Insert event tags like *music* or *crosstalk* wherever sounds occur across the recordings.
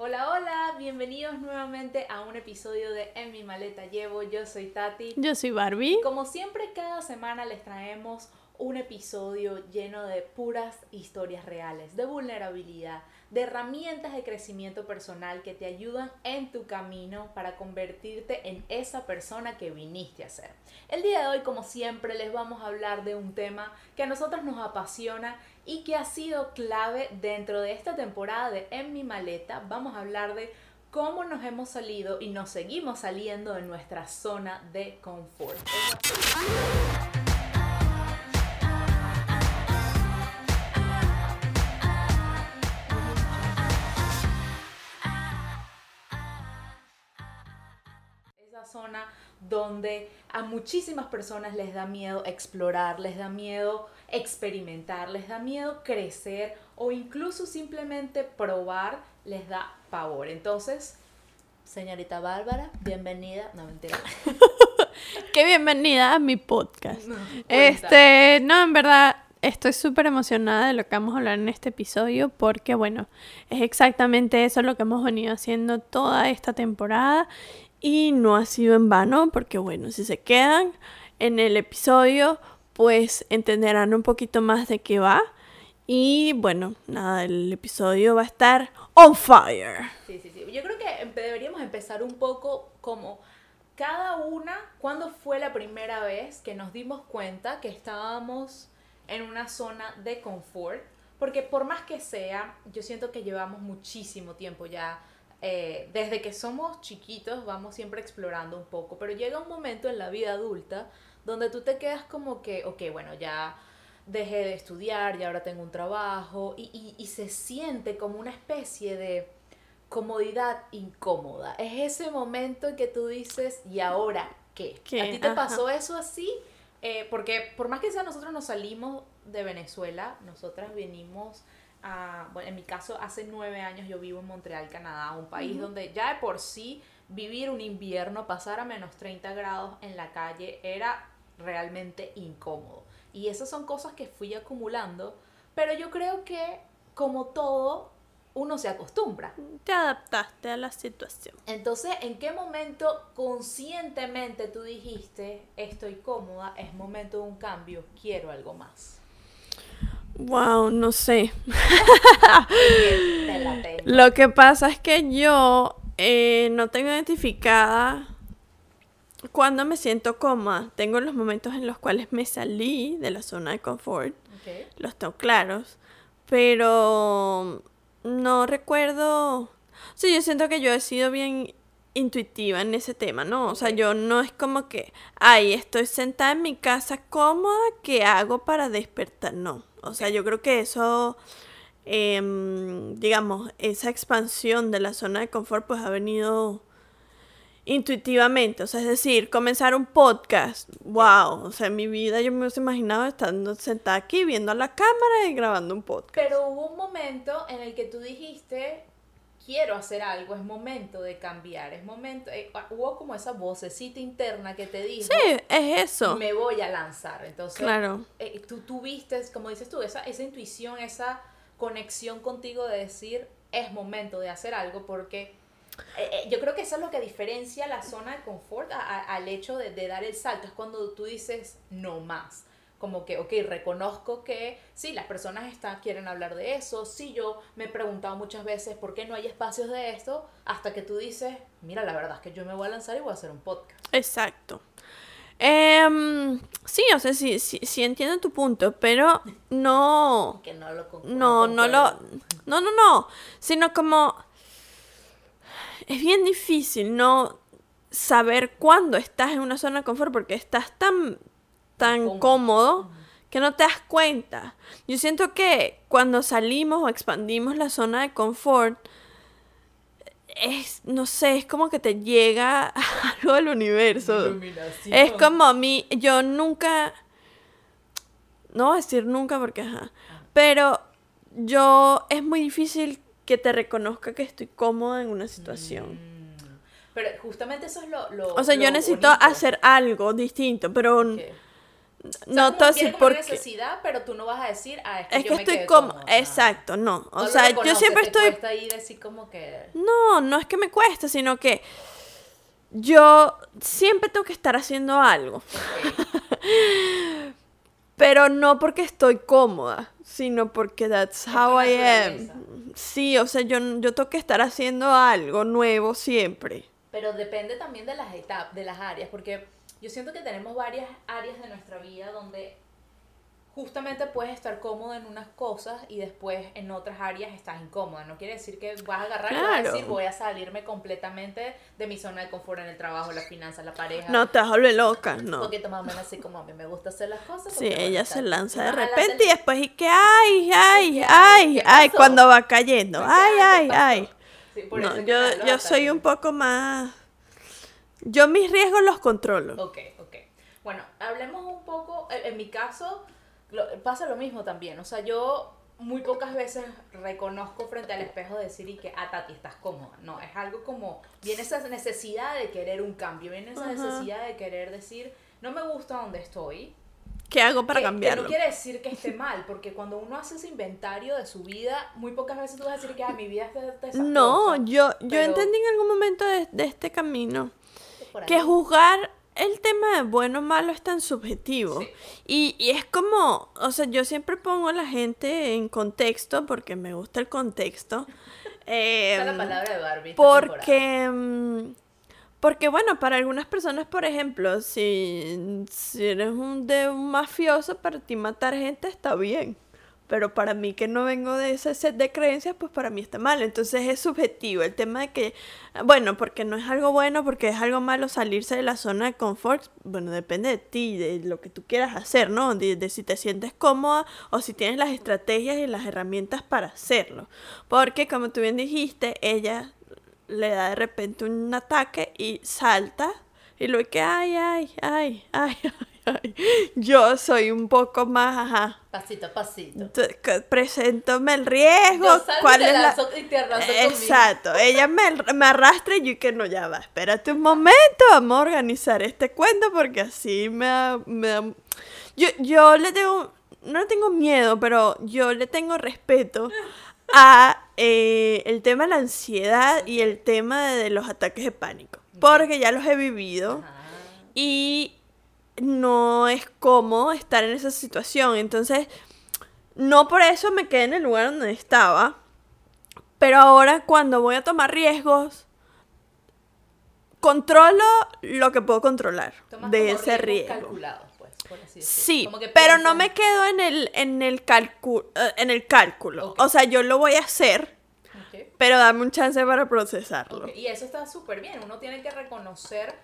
Hola, hola, bienvenidos nuevamente a un episodio de En mi maleta llevo. Yo soy Tati. Yo soy Barbie. Como siempre, cada semana les traemos un episodio lleno de puras historias reales, de vulnerabilidad, de herramientas de crecimiento personal que te ayudan en tu camino para convertirte en esa persona que viniste a ser. El día de hoy, como siempre, les vamos a hablar de un tema que a nosotros nos apasiona y que ha sido clave dentro de esta temporada de En mi maleta. Vamos a hablar de cómo nos hemos salido y nos seguimos saliendo de nuestra zona de confort. Zona donde a muchísimas personas les da miedo explorar, les da miedo experimentar, les da miedo crecer o incluso simplemente probar les da pavor. Entonces, señorita Bárbara, bienvenida. No, mentira. *laughs* Qué bienvenida a mi podcast. No, este, no, en verdad, estoy súper emocionada de lo que vamos a hablar en este episodio porque, bueno, es exactamente eso lo que hemos venido haciendo toda esta temporada y no ha sido en vano porque, bueno, si se quedan en el episodio, pues entenderán un poquito más de qué va. Y bueno, nada, el episodio va a estar on fire. Sí, sí, sí. Yo creo que deberíamos empezar un poco como cada una, ¿cuándo fue la primera vez que nos dimos cuenta que estábamos en una zona de confort? Porque por más que sea, yo siento que llevamos muchísimo tiempo ya, eh, desde que somos chiquitos vamos siempre explorando un poco, pero llega un momento en la vida adulta donde tú te quedas como que, ok, bueno, ya dejé de estudiar y ahora tengo un trabajo y, y- y se siente como una especie de comodidad incómoda. Es ese momento en que tú dices, ¿y ahora qué? ¿Qué? ¿A ti te Ajá. pasó eso así? Eh, porque por más que sea, nosotros nos salimos de Venezuela, nosotras venimos a, bueno, en mi caso, hace nueve años yo vivo en Montreal, Canadá, un país donde ya de por sí vivir un invierno, pasar a menos 30 grados en la calle era realmente incómodo. Y esas son cosas que fui acumulando, pero yo creo que como todo, uno se acostumbra. Te adaptaste a la situación. Entonces, ¿en qué momento conscientemente tú dijiste, estoy cómoda, es momento de un cambio, quiero algo más? Wow, no sé. Lo que pasa es que yo eh, no tengo identificada cuando me siento cómoda. Tengo los momentos en los cuales me salí de la zona de confort, los tengo claros, pero no recuerdo. Sí, yo siento que yo he sido bien intuitiva en ese tema, ¿no? O sea, yo no es como que, ay, estoy sentada en mi casa cómoda, ¿qué hago para despertar? No. O sea, yo creo que eso, em, digamos, esa expansión de la zona de confort, pues ha venido intuitivamente. O sea, es decir, comenzar un podcast. Wow. O sea, en mi vida yo me hubiese imaginado estando sentada aquí viendo a la cámara y grabando un podcast. Pero hubo un momento en el que tú dijiste, quiero hacer algo, es momento de cambiar, es momento, eh, hubo como esa vocecita interna que te dijo, Sí, es eso. me voy a lanzar. Entonces, Claro. eh, tú tuviste, como dices tú, esa, esa intuición, esa conexión contigo de decir, es momento de hacer algo porque... eh, eh, yo creo que eso es lo que diferencia la zona de confort a- a- al hecho de, de dar el salto. Es cuando tú dices no más. Como que, ok, reconozco que sí, las personas están, quieren hablar de eso. Sí, yo me he preguntado muchas veces por qué no hay espacios de esto. Hasta que tú dices, mira, la verdad es que yo me voy a lanzar y voy a hacer un podcast. Exacto. Em, sí, o sea, sí, sí, sí entiendo tu punto, pero no, *laughs* Que no lo no, no lo, no, no, no, sino como es bien difícil no saber cuándo estás en una zona de confort porque estás tan, tan Cómodo. cómodo que no te das cuenta. Yo siento que cuando salimos o expandimos la zona de confort, es, no sé, es como que te llega *laughs* algo del universo. Es como a mí, yo nunca, no voy a decir nunca porque ajá, pero yo es muy difícil que te reconozca que estoy cómoda en una situación. Mm. Pero justamente eso es lo... lo O sea, yo necesito bonito. hacer algo distinto, pero. No te voy a decir por por qué. necesidad, pero tú no vas a decir, ah, es que, Es yo que me estoy como, cómoda. exacto, no. No O sea, yo siempre te estoy como que... No, no es que me cueste, sino que yo siempre tengo que estar haciendo algo. *laughs* Pero no porque estoy cómoda, sino porque that's how I am. Sí, o sea, yo, yo tengo que estar haciendo algo nuevo siempre. Pero depende también de las etapas, de las áreas, porque yo siento que tenemos varias áreas de nuestra vida donde justamente puedes estar cómodo en unas cosas y después en otras áreas estás incómoda. No quiere decir que vas a agarrar y vas a decir voy a salirme completamente de mi zona de confort en el trabajo, las finanzas, la pareja. No te vas loca, Un no. poquito más o menos así como a mí me gusta hacer las cosas. Sí, porque, ella se lanza de repente y después y que ay, ay, ay, ¿Qué ay, cuando va cayendo. Ay, ¿Qué ay, ay. Yo, yo soy un poco más... Yo mis riesgos los controlo. Ok, ok. Bueno, hablemos un poco, en, mi caso, lo- pasa lo mismo también. O sea, yo muy pocas veces reconozco frente al espejo decir y que, ah, Tati, estás cómoda. No, es algo como, viene esa necesidad de querer un cambio, viene esa Ajá. necesidad de querer decir, no me gusta donde estoy. ¿Qué hago para que, que cambiarlo? no quiere decir que esté mal, porque cuando uno hace ese inventario de su vida, muy pocas veces tú vas a decir que, ah, mi vida está desastrosa. No, yo, yo pero- entendí en algún momento de, de este camino Por ahí. que juzgar el tema de bueno o malo es tan subjetivo. Sí. Y, y es como, o sea, yo siempre pongo a la gente en contexto porque me gusta el contexto. *laughs* Esa es la Em, palabra de Barbie. porque, mm, porque bueno, para algunas personas, por ejemplo, si, si eres un, de un mafioso, para ti matar gente está bien. Pero para mí que no vengo de ese set de creencias, pues para mí está mal. Entonces es subjetivo el tema de que, bueno, porque no es algo bueno, porque es algo malo salirse de la zona de confort. Bueno, depende de ti, de lo que tú quieras hacer, ¿no? De, si te sientes cómoda o si tienes las estrategias y las herramientas para hacerlo. Porque, como tú bien dijiste, ella le da de repente un ataque y salta y luego que ay, ay, ay, ay, ay. Yo soy un poco más, ajá. Pasito a pasito. Preséntame el riesgo. Yo salgo y ¿Cuál te es la... lanzo- y te arraso conmigo. Exacto, ella me, me arrastra y yo que no, ya va, espérate un momento, vamos a organizar este cuento porque así me me Yo, yo le tengo, no le tengo miedo, pero yo le tengo respeto a eh, el tema de la ansiedad y el tema de, los ataques de pánico, porque ya los he vivido Ajá. y no es cómodo estar en esa situación. Entonces, no por eso me quedé en el lugar donde estaba. Pero ahora cuando voy a tomar riesgos, controlo lo que puedo controlar Tomas de como ese riesgo. calculados, pues, por así decirlo. Sí, Como que pero no me quedo en el, en el, eh, en el cálculo. O sea, yo lo voy a hacer, pero dame un chance para procesarlo. Y eso está súper bien. Uno tiene que reconocer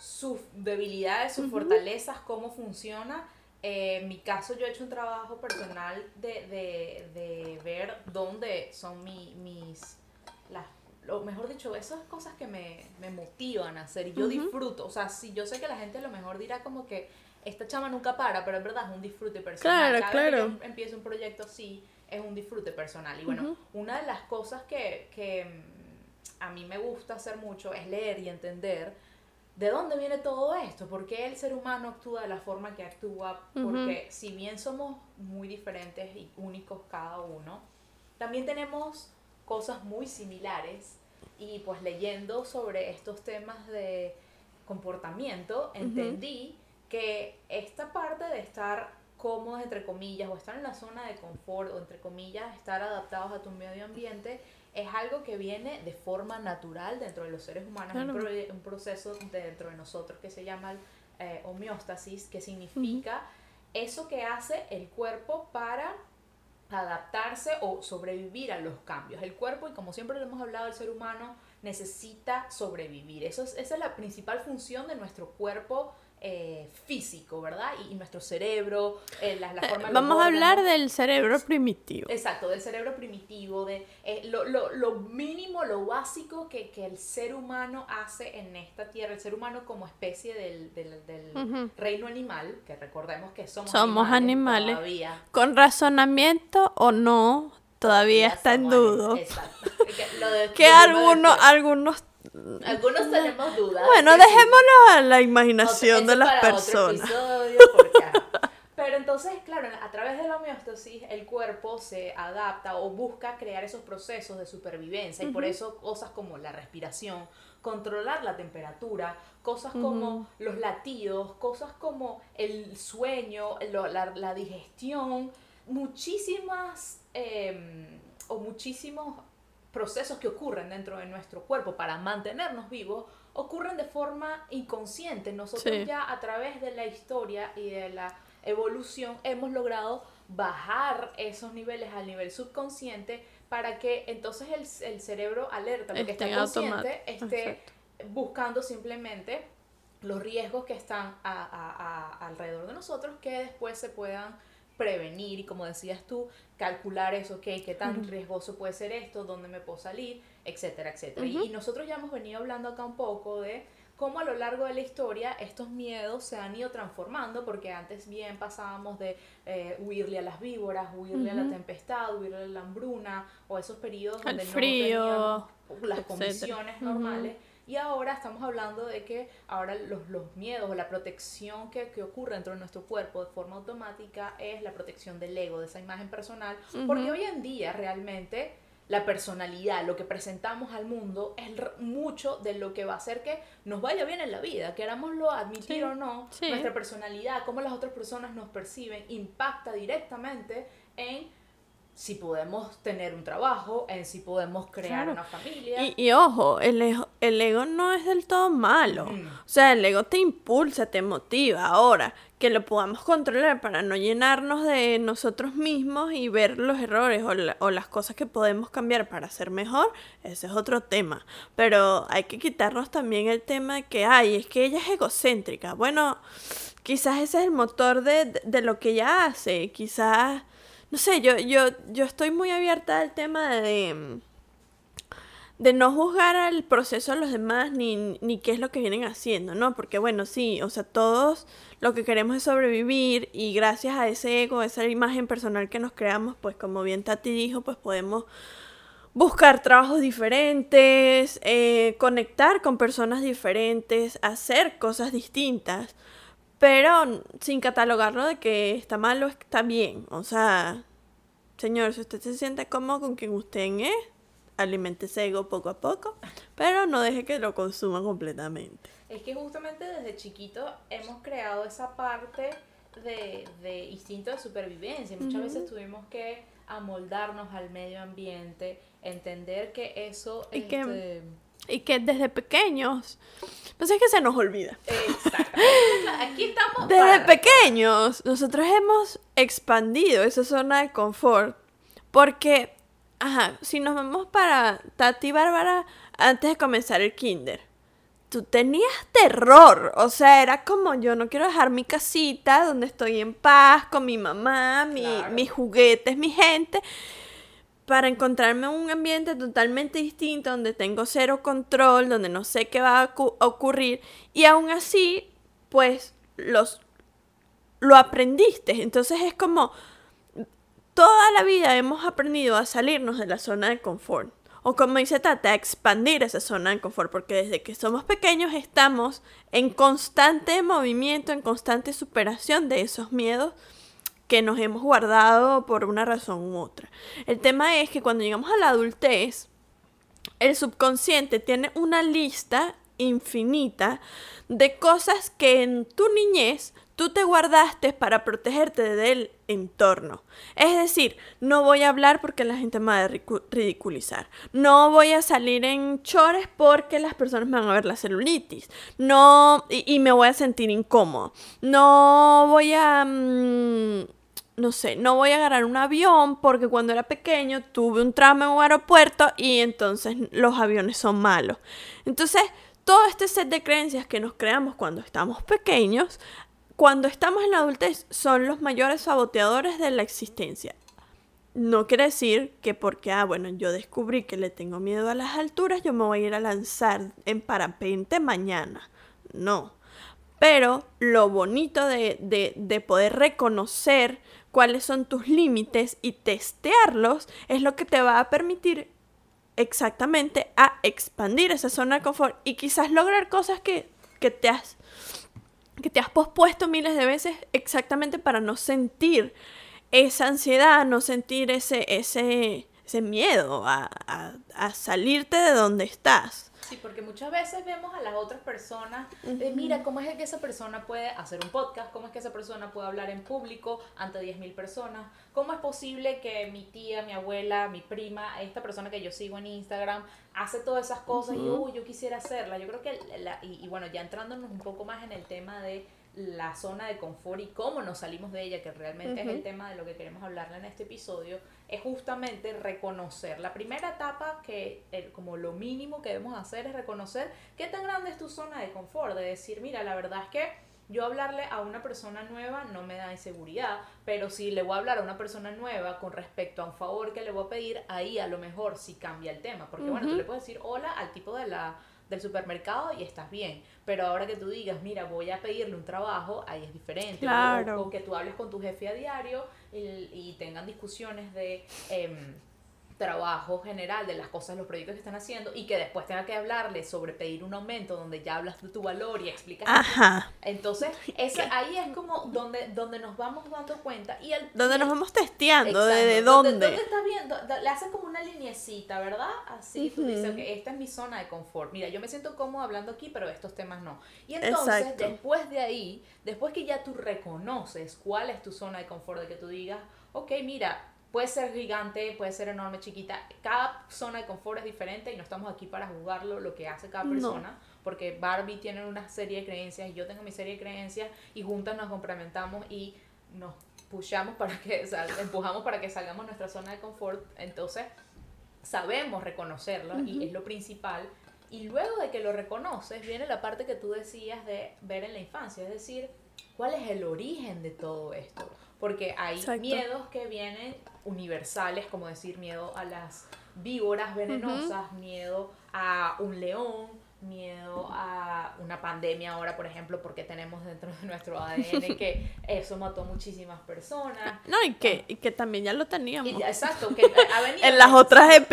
sus debilidades, sus fortalezas, cómo funciona. Eh, en mi caso, yo he hecho un trabajo personal de, de, de ver dónde son mi- mis. Las, lo mejor dicho, esas cosas que me, me motivan a hacer y yo disfruto. O sea, si yo sé que la gente a lo mejor dirá como que esta chama nunca para, pero en verdad es un disfrute personal. Claro, Cada vez que claro. empiezo un proyecto así, es un disfrute personal. Y bueno, una de las cosas que, que mm, a mí me gusta hacer mucho es leer y entender de dónde viene todo esto, por qué el ser humano actúa de la forma que actúa, porque si bien somos muy diferentes y únicos cada uno, también tenemos cosas muy similares y pues leyendo sobre estos temas de comportamiento, entendí que esta parte de estar cómodos, entre comillas, o estar en la zona de confort, o entre comillas, estar adaptados a tu medio ambiente, es algo que viene de forma natural dentro de los seres humanos, Claro. un, pro- un proceso dentro de nosotros que se llama eh, homeostasis, que significa eso que hace el cuerpo para adaptarse o sobrevivir a los cambios. El cuerpo, y como siempre lo hemos hablado, el ser humano necesita sobrevivir. Eso es, esa es la principal función de nuestro cuerpo eh, físico, ¿verdad? Y, y nuestro cerebro, eh, la, la forma Vamos a hablar del cerebro primitivo. Exacto, del cerebro primitivo, de eh, lo, lo- lo mínimo, lo básico que, que el ser humano hace en esta tierra, el ser humano como especie del, del- del reino animal, que recordemos que somos, Somos animales. todavía. Con razonamiento o no, todavía está en animales, Exacto. *laughs* Que, lo de- *laughs* Que lo mismo algunos, algunos... algunos tenemos dudas. Bueno, dejémoslo a la imaginación de las para otro personas. episodio, porque, ajá. *laughs* Pero entonces, claro, a través de la homeostasis el cuerpo se adapta o busca crear esos procesos de supervivencia y por eso cosas como la respiración, controlar la temperatura, cosas como los latidos, cosas como el sueño, la, digestión, muchísimas em, o muchísimos procesos que ocurren dentro de nuestro cuerpo para mantenernos vivos ocurren de forma inconsciente. Nosotros ya a través de la historia y de la evolución hemos logrado bajar esos niveles al nivel subconsciente para que entonces el, cerebro alerta, porque está consciente, esté buscando simplemente los riesgos que están alrededor de nosotros que después se puedan prevenir y como decías tú, calcular eso, ok, qué tan riesgoso puede ser esto, dónde me puedo salir, etcétera, etcétera. y, nosotros ya hemos venido hablando acá un poco de cómo a lo largo de la historia estos miedos se han ido transformando, porque antes bien pasábamos de eh, huirle a las víboras, huirle a la tempestad, huirle a la hambruna, o esos periodos donde no teníamos las condiciones normales. Y ahora estamos hablando de que ahora los, los miedos o la protección que, que, ocurre dentro de nuestro cuerpo de forma automática es la protección del ego, de esa imagen personal, porque hoy en día realmente la personalidad, lo que presentamos al mundo, es mucho de lo que va a hacer que nos vaya bien en la vida, querámoslo admitir o no, nuestra personalidad, cómo las otras personas nos perciben, impacta directamente en si podemos tener un trabajo, en si podemos crear una familia. Y, ojo, el ego, el ego no es del todo malo. O sea, el ego te impulsa, te motiva. Ahora, que lo podamos controlar para no llenarnos de nosotros mismos y ver los errores o, o las cosas que podemos cambiar para ser mejor, ese es otro tema. Pero hay que quitarnos también el tema de que, ay, es que ella es egocéntrica. Bueno, quizás ese es el motor de, de lo que ella hace. Quizás no sé, yo, yo, yo estoy muy abierta al tema de, de no juzgar al proceso de los demás ni, ni qué es lo que vienen haciendo, ¿no? Porque bueno, sí, o sea, todos lo que queremos es sobrevivir y gracias a ese ego, esa imagen personal que nos creamos, pues como bien Tati dijo, pues podemos buscar trabajos diferentes, eh, conectar con personas diferentes, hacer cosas distintas pero sin catalogarlo de que está mal o está bien. O sea, señor, si usted se siente cómodo con quien usted es, alimente ese ego poco a poco, pero no deje que lo consuma completamente. Es que justamente desde chiquito hemos creado esa parte de, de instinto de supervivencia. Muchas veces tuvimos que amoldarnos al medio ambiente, entender que eso... Y que este, y que desde pequeños, pues es que se nos olvida. Exacto. Aquí estamos. Desde pequeños, nosotros hemos expandido esa zona de confort. Porque, ajá, si nos vamos para Tati Bárbara antes de comenzar el kinder, tú tenías terror. O sea, era como yo no quiero dejar mi casita donde estoy en paz con mi mamá, mi, mis juguetes, mi gente para encontrarme un ambiente totalmente distinto, donde tengo cero control, donde no sé qué va a, ocurrir, y aún así, pues, los, lo aprendiste. Entonces es como, toda la vida hemos aprendido a salirnos de la zona de confort. O como dice Tata, a expandir esa zona de confort, porque desde que somos pequeños estamos en constante movimiento, en constante superación de esos miedos que nos hemos guardado por una razón u otra. El tema es que cuando llegamos a la adultez, el subconsciente tiene una lista infinita de cosas que en tu niñez tú te guardaste para protegerte del entorno. Es decir, no voy a hablar porque la gente me va a ridiculizar. No voy a salir en chores porque las personas me van a ver la celulitis. No, y, me voy a sentir incómodo. No voy a... Mm, no sé, no voy a agarrar un avión porque cuando era pequeño tuve un trauma en un aeropuerto y entonces los aviones son malos. Entonces, todo este set de creencias que nos creamos cuando estamos pequeños, cuando estamos en la adultez, son los mayores saboteadores de la existencia. No quiere decir que porque, ah, bueno, yo descubrí que le tengo miedo a las alturas, yo me voy a ir a lanzar en parapente mañana. No. Pero lo bonito de, de, de poder reconocer cuáles son tus límites y testearlos es lo que te va a permitir exactamente a expandir esa zona de confort y quizás lograr cosas que, te has que te has pospuesto miles de veces exactamente para no sentir esa ansiedad, no sentir ese, ese, ese miedo a, a salirte de donde estás. Sí, porque muchas veces vemos a las otras personas, de, mira, ¿cómo es que esa persona puede hacer un podcast? ¿Cómo es que esa persona puede hablar en público ante 10.000 personas? ¿Cómo es posible que mi tía, mi abuela, mi prima, esta persona que yo sigo en Instagram, hace todas esas cosas y, uy, yo quisiera hacerla? Yo creo que, la, y, y bueno, ya entrándonos un poco más en el tema de la zona de confort y cómo nos salimos de ella, que realmente es el tema de lo que queremos hablarle en este episodio, es justamente reconocer. La primera etapa que, como lo mínimo que debemos hacer es reconocer qué tan grande es tu zona de confort, de decir, mira, la verdad es que yo hablarle a una persona nueva no me da inseguridad, pero si le voy a hablar a una persona nueva con respecto a un favor que le voy a pedir, ahí a lo mejor sí cambia el tema, porque bueno, tú le puedes decir hola al tipo de la del supermercado y estás bien. Pero ahora que tú digas, mira, voy a pedirle un trabajo, ahí es diferente. Claro. O, que tú hables con tu jefe a diario y, y tengan discusiones de... Eh, trabajo general de las cosas, los proyectos que están haciendo y que después tenga que hablarle sobre pedir un aumento donde ya hablas de tu valor y explicas. Ajá. Entonces, *laughs* ese, ahí es como donde, donde nos vamos dando cuenta. y el, Donde nos vamos testeando, de, dónde. ¿Dónde estás viendo? Le haces como una linecita, ¿verdad? Así, tú dices, que esta es mi zona de confort. Mira, yo me siento cómodo hablando aquí, pero estos temas no. Y entonces, después de ahí, después que ya tú reconoces cuál es tu zona de confort, de que tú digas, ok, mira, Puede ser gigante, puede ser enorme, chiquita. Cada zona de confort es diferente y no estamos aquí para juzgarlo, lo que hace cada persona. Porque Barbie tiene una serie de creencias y yo tengo mi serie de creencias y juntas nos complementamos y nos pushamos para que, empujamos para que salgamos de nuestra zona de confort. Entonces, sabemos reconocerlo y es lo principal. Y luego de que lo reconoces, viene la parte que tú decías de ver en la infancia, es decir, ¿cuál es el origen de todo esto? Porque hay miedos que vienen universales, como decir miedo a las víboras venenosas, miedo a un león, miedo a una pandemia ahora, por ejemplo, porque tenemos dentro de nuestro ADN *laughs* que eso mató muchísimas personas. No, y que, y que también ya lo teníamos. exacto, que *laughs* ha venido... en las otras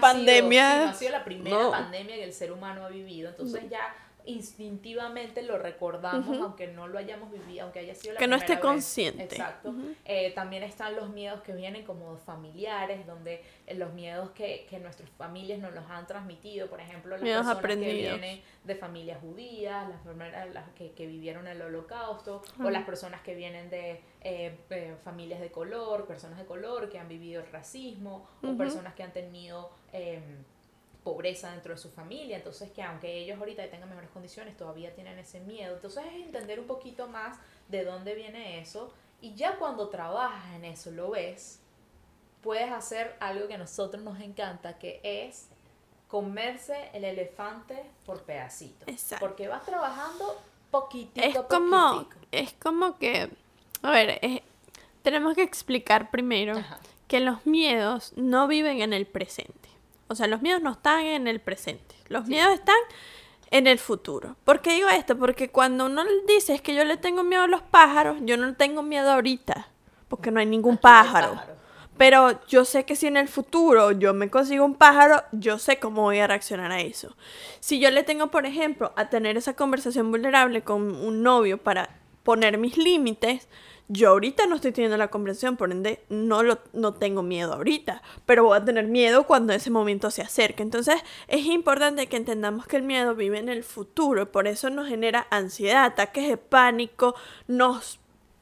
pandemias... no ha sido la primera pandemia que el ser humano ha vivido, entonces ya instintivamente lo recordamos, aunque no lo hayamos vivido, aunque haya sido la Que no esté consciente. Exacto. Eh, también están los miedos que vienen como familiares, donde eh, los miedos que, que nuestras familias nos los han transmitido, por ejemplo, las personas que vienen de familias judías, las, las que, que, vivieron el holocausto, o las personas que vienen de eh, familias de color, personas de color que han vivido el racismo, o personas que han tenido... Pobreza dentro de su familia, entonces que aunque ellos ahorita tengan mejores condiciones, todavía tienen ese miedo. Entonces es entender un poquito más de dónde viene eso y ya cuando trabajas en eso, lo ves, puedes hacer algo que a nosotros nos encanta, que es comerse el elefante por pedacitos. Exacto. Porque vas trabajando poquitito, es como Es como que, a ver, tenemos que explicar primero que los miedos no viven en el presente. O sea, los miedos no están en el presente. Los miedos están en el futuro. ¿Por qué digo esto? Porque cuando uno dice es que yo le tengo miedo a los pájaros, yo no tengo miedo ahorita, porque no hay ningún pájaro. Pero yo sé que si en el futuro yo me consigo un pájaro, yo sé cómo voy a reaccionar a eso. Si yo le tengo, por ejemplo, a tener esa conversación vulnerable con un novio para poner mis límites, yo ahorita no estoy teniendo la conversación, por ende no, lo, no tengo miedo ahorita, pero voy a tener miedo cuando ese momento se acerque. Entonces es importante que entendamos que el miedo vive en el futuro, por eso nos genera ansiedad, ataques de pánico, nos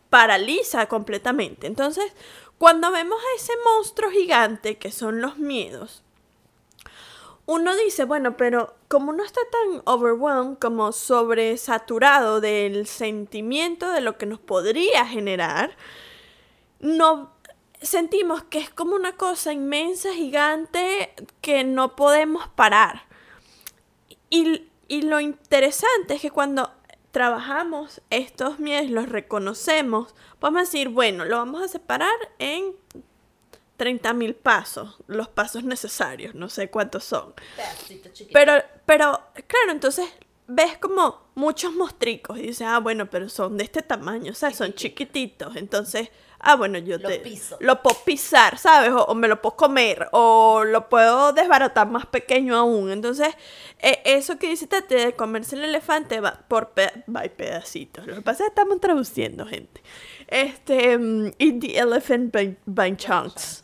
paraliza completamente. Entonces, cuando vemos a ese monstruo gigante que son los miedos, uno dice, bueno, pero como no está tan overwhelmed, como sobresaturado del sentimiento de lo que nos podría generar, no sentimos que es como una cosa inmensa, gigante, que no podemos parar. Y, y lo interesante es que cuando trabajamos estos miedos, los reconocemos, podemos decir, bueno, lo vamos a separar en 30.000 pasos, los pasos necesarios, no sé cuántos son. Pero, pero, claro, entonces ves como muchos mostricos y dices, ah, bueno, pero son de este tamaño, o sea, son chiquititos. Entonces, ah, bueno, yo Lo te piso. lo puedo pisar, ¿sabes? O, o me lo puedo comer, o lo puedo desbaratar más pequeño aún. Entonces, eh, eso que dice Tati de comerse el elefante va por pe- va pedacitos. Lo que pasa es que estamos traduciendo, gente. Este, mm, eat the elephant by, by chunks.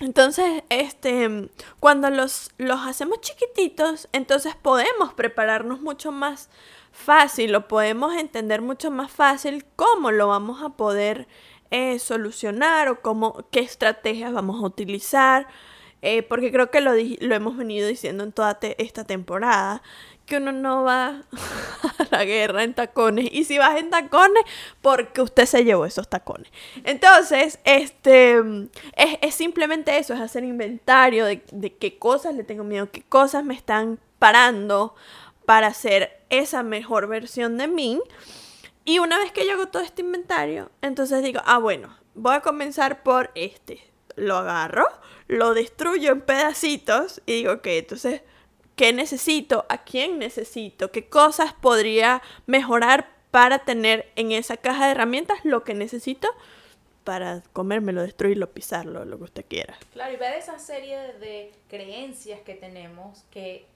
Entonces, este, cuando los, los hacemos chiquititos, entonces podemos prepararnos mucho más fácil o podemos entender mucho más fácil cómo lo vamos a poder eh, solucionar o cómo, qué estrategias vamos a utilizar. Eh, porque creo que lo, lo hemos venido diciendo en toda esta temporada, que uno no va *laughs* a la guerra en tacones. Y si vas en tacones, porque usted se llevó esos tacones. Entonces, este es, es simplemente eso, es hacer inventario de, de qué cosas le tengo miedo, qué cosas me están parando para hacer esa mejor versión de mí. Y una vez que yo hago todo este inventario, entonces digo, ah, bueno, voy a comenzar por este. Lo agarro, lo destruyo en pedacitos y digo, ok, entonces, ¿qué necesito? ¿A quién necesito? ¿Qué cosas podría mejorar para tener en esa caja de herramientas lo que necesito para comérmelo, destruirlo, pisarlo, lo que usted quiera? Claro, y ver esa serie de, creencias que tenemos que,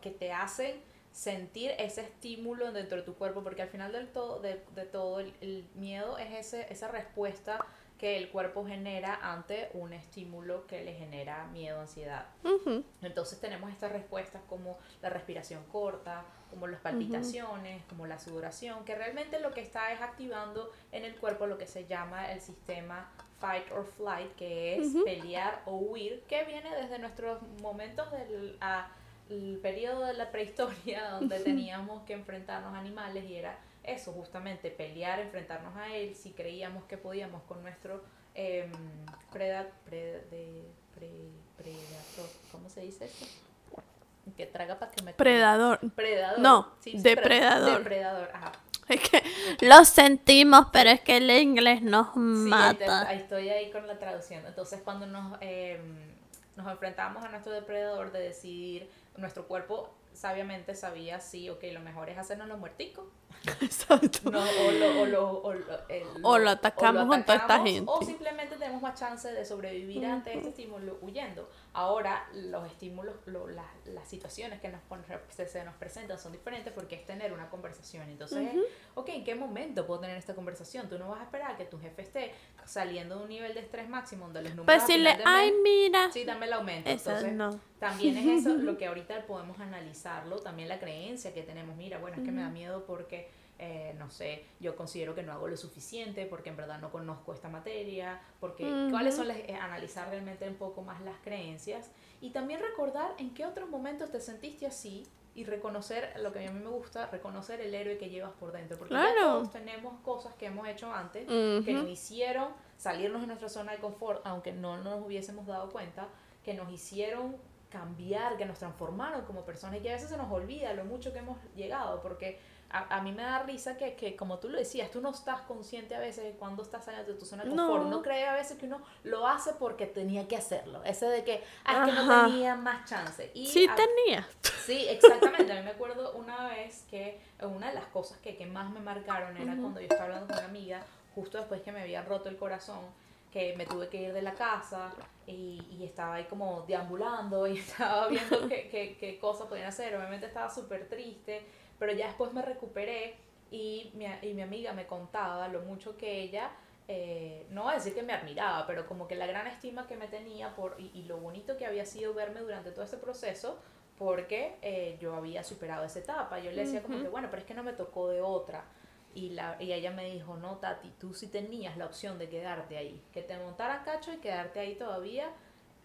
que te hacen sentir ese estímulo dentro de tu cuerpo, porque al final del todo, de, de todo, el, el miedo es ese, esa respuesta que el cuerpo genera ante un estímulo que le genera miedo, ansiedad. Ujú. Entonces tenemos estas respuestas como la respiración corta, como las palpitaciones, como la sudoración, que realmente lo que está es activando en el cuerpo lo que se llama el sistema fight or flight, que es pelear o huir, que viene desde nuestros momentos del a- el periodo de la prehistoria *laughs* donde teníamos que enfrentarnos a animales y era eso justamente pelear enfrentarnos a él si creíamos que podíamos con nuestro preda, pre- de- pre- predator ¿cómo se dice eso? que traga para que me Predador. predador No, sí, depredador. depredador ajá Es que lo sentimos, pero es que el inglés nos Sí, ahí, te- mata. ahí estoy ahí con la traducción. Entonces, cuando nos, eh, nos enfrentamos a nuestro depredador de decidir, nuestro cuerpo sabiamente sabía, sí, ok, lo mejor es hacernos los muerticos. *laughs* Exacto. No, o, lo, o, lo, o, lo, el- O lo atacamos junto a esta gente. O simplemente tenemos más chance de sobrevivir ante este estímulo huyendo. Ahora, los estímulos, lo- las, las situaciones que nos, se, se nos presentan son diferentes porque es tener una conversación. Entonces, ok, ¿en qué momento puedo tener esta conversación? Tú no vas a esperar que tu jefe esté saliendo de un nivel de estrés máximo donde los números. A decirle, final de ay, mira. Sí, dame el aumento. Entonces, no. también es eso *laughs* lo que ahorita podemos analizarlo, también la creencia que tenemos, mira, bueno, es que me da miedo porque, eh, no sé, yo considero que no hago lo suficiente, porque en verdad no conozco esta materia, porque cuáles son las, eh, analizar realmente un poco más las creencias y también recordar en qué otros momentos te sentiste así y reconocer lo que a mí me gusta, reconocer el héroe que llevas por dentro, porque ya Claro. todos tenemos cosas que hemos hecho antes que nos hicieron salirnos de nuestra zona de confort, aunque no nos hubiésemos dado cuenta, que nos hicieron cambiar, que nos transformaron como personas y que a veces se nos olvida lo mucho que hemos llegado, porque a, a mí me da risa que, que, como tú lo decías, tú no estás consciente a veces de cuando estás saliendo de tu zona de confort, No. uno cree a veces que uno lo hace porque tenía que hacerlo, ese de que, ah, es que no tenía más chance. Y Sí a- tenía. Sí, exactamente. A mí me acuerdo una vez que una de las cosas que, que más me marcaron era cuando yo estaba hablando con una amiga, justo después que me había roto el corazón, que me tuve que ir de la casa y, y estaba ahí como deambulando y *laughs* estaba viendo qué, qué, qué cosas podían hacer. Obviamente estaba súper triste, pero ya después me recuperé y mi, y mi amiga me contaba lo mucho que ella, eh, no voy a decir que me admiraba, pero como que la gran estima que me tenía por, y, y lo bonito que había sido verme durante todo ese proceso, porque eh, yo había superado esa etapa. Yo le decía como que, bueno, pero es que no me tocó de otra. Y, la, y ella me dijo, no, Tati, tú sí tenías la opción de quedarte ahí, que te montaran cacho y quedarte ahí todavía.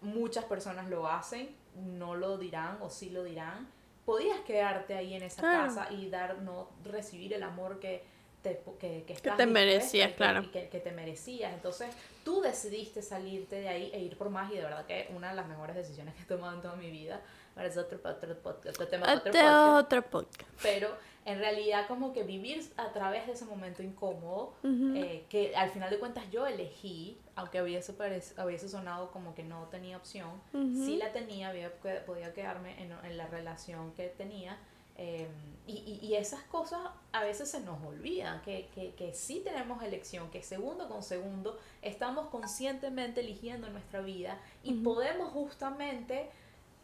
Muchas personas lo hacen, no lo dirán o sí lo dirán. Podías quedarte ahí en esa Claro. casa y dar, no recibir el amor que te, que, que, estás te dispuesta merecías, que- claro. que, que te merecías. Entonces, tú decidiste salirte de ahí e ir por más y de verdad que una de las mejores decisiones que he tomado en toda mi vida. Ahora es otro, otro, podcast- otro tema, otro otro podcast. pero en realidad como que vivir a través de ese momento incómodo, eh, que al final de cuentas yo elegí, aunque hubiese, hubiese sonado como que no tenía opción, sí la tenía, había, podía quedarme en, en la relación que tenía Eh, y, y, esas cosas a veces se nos olvidan, que, que, que sí tenemos elección, que segundo con segundo estamos conscientemente eligiendo nuestra vida y podemos justamente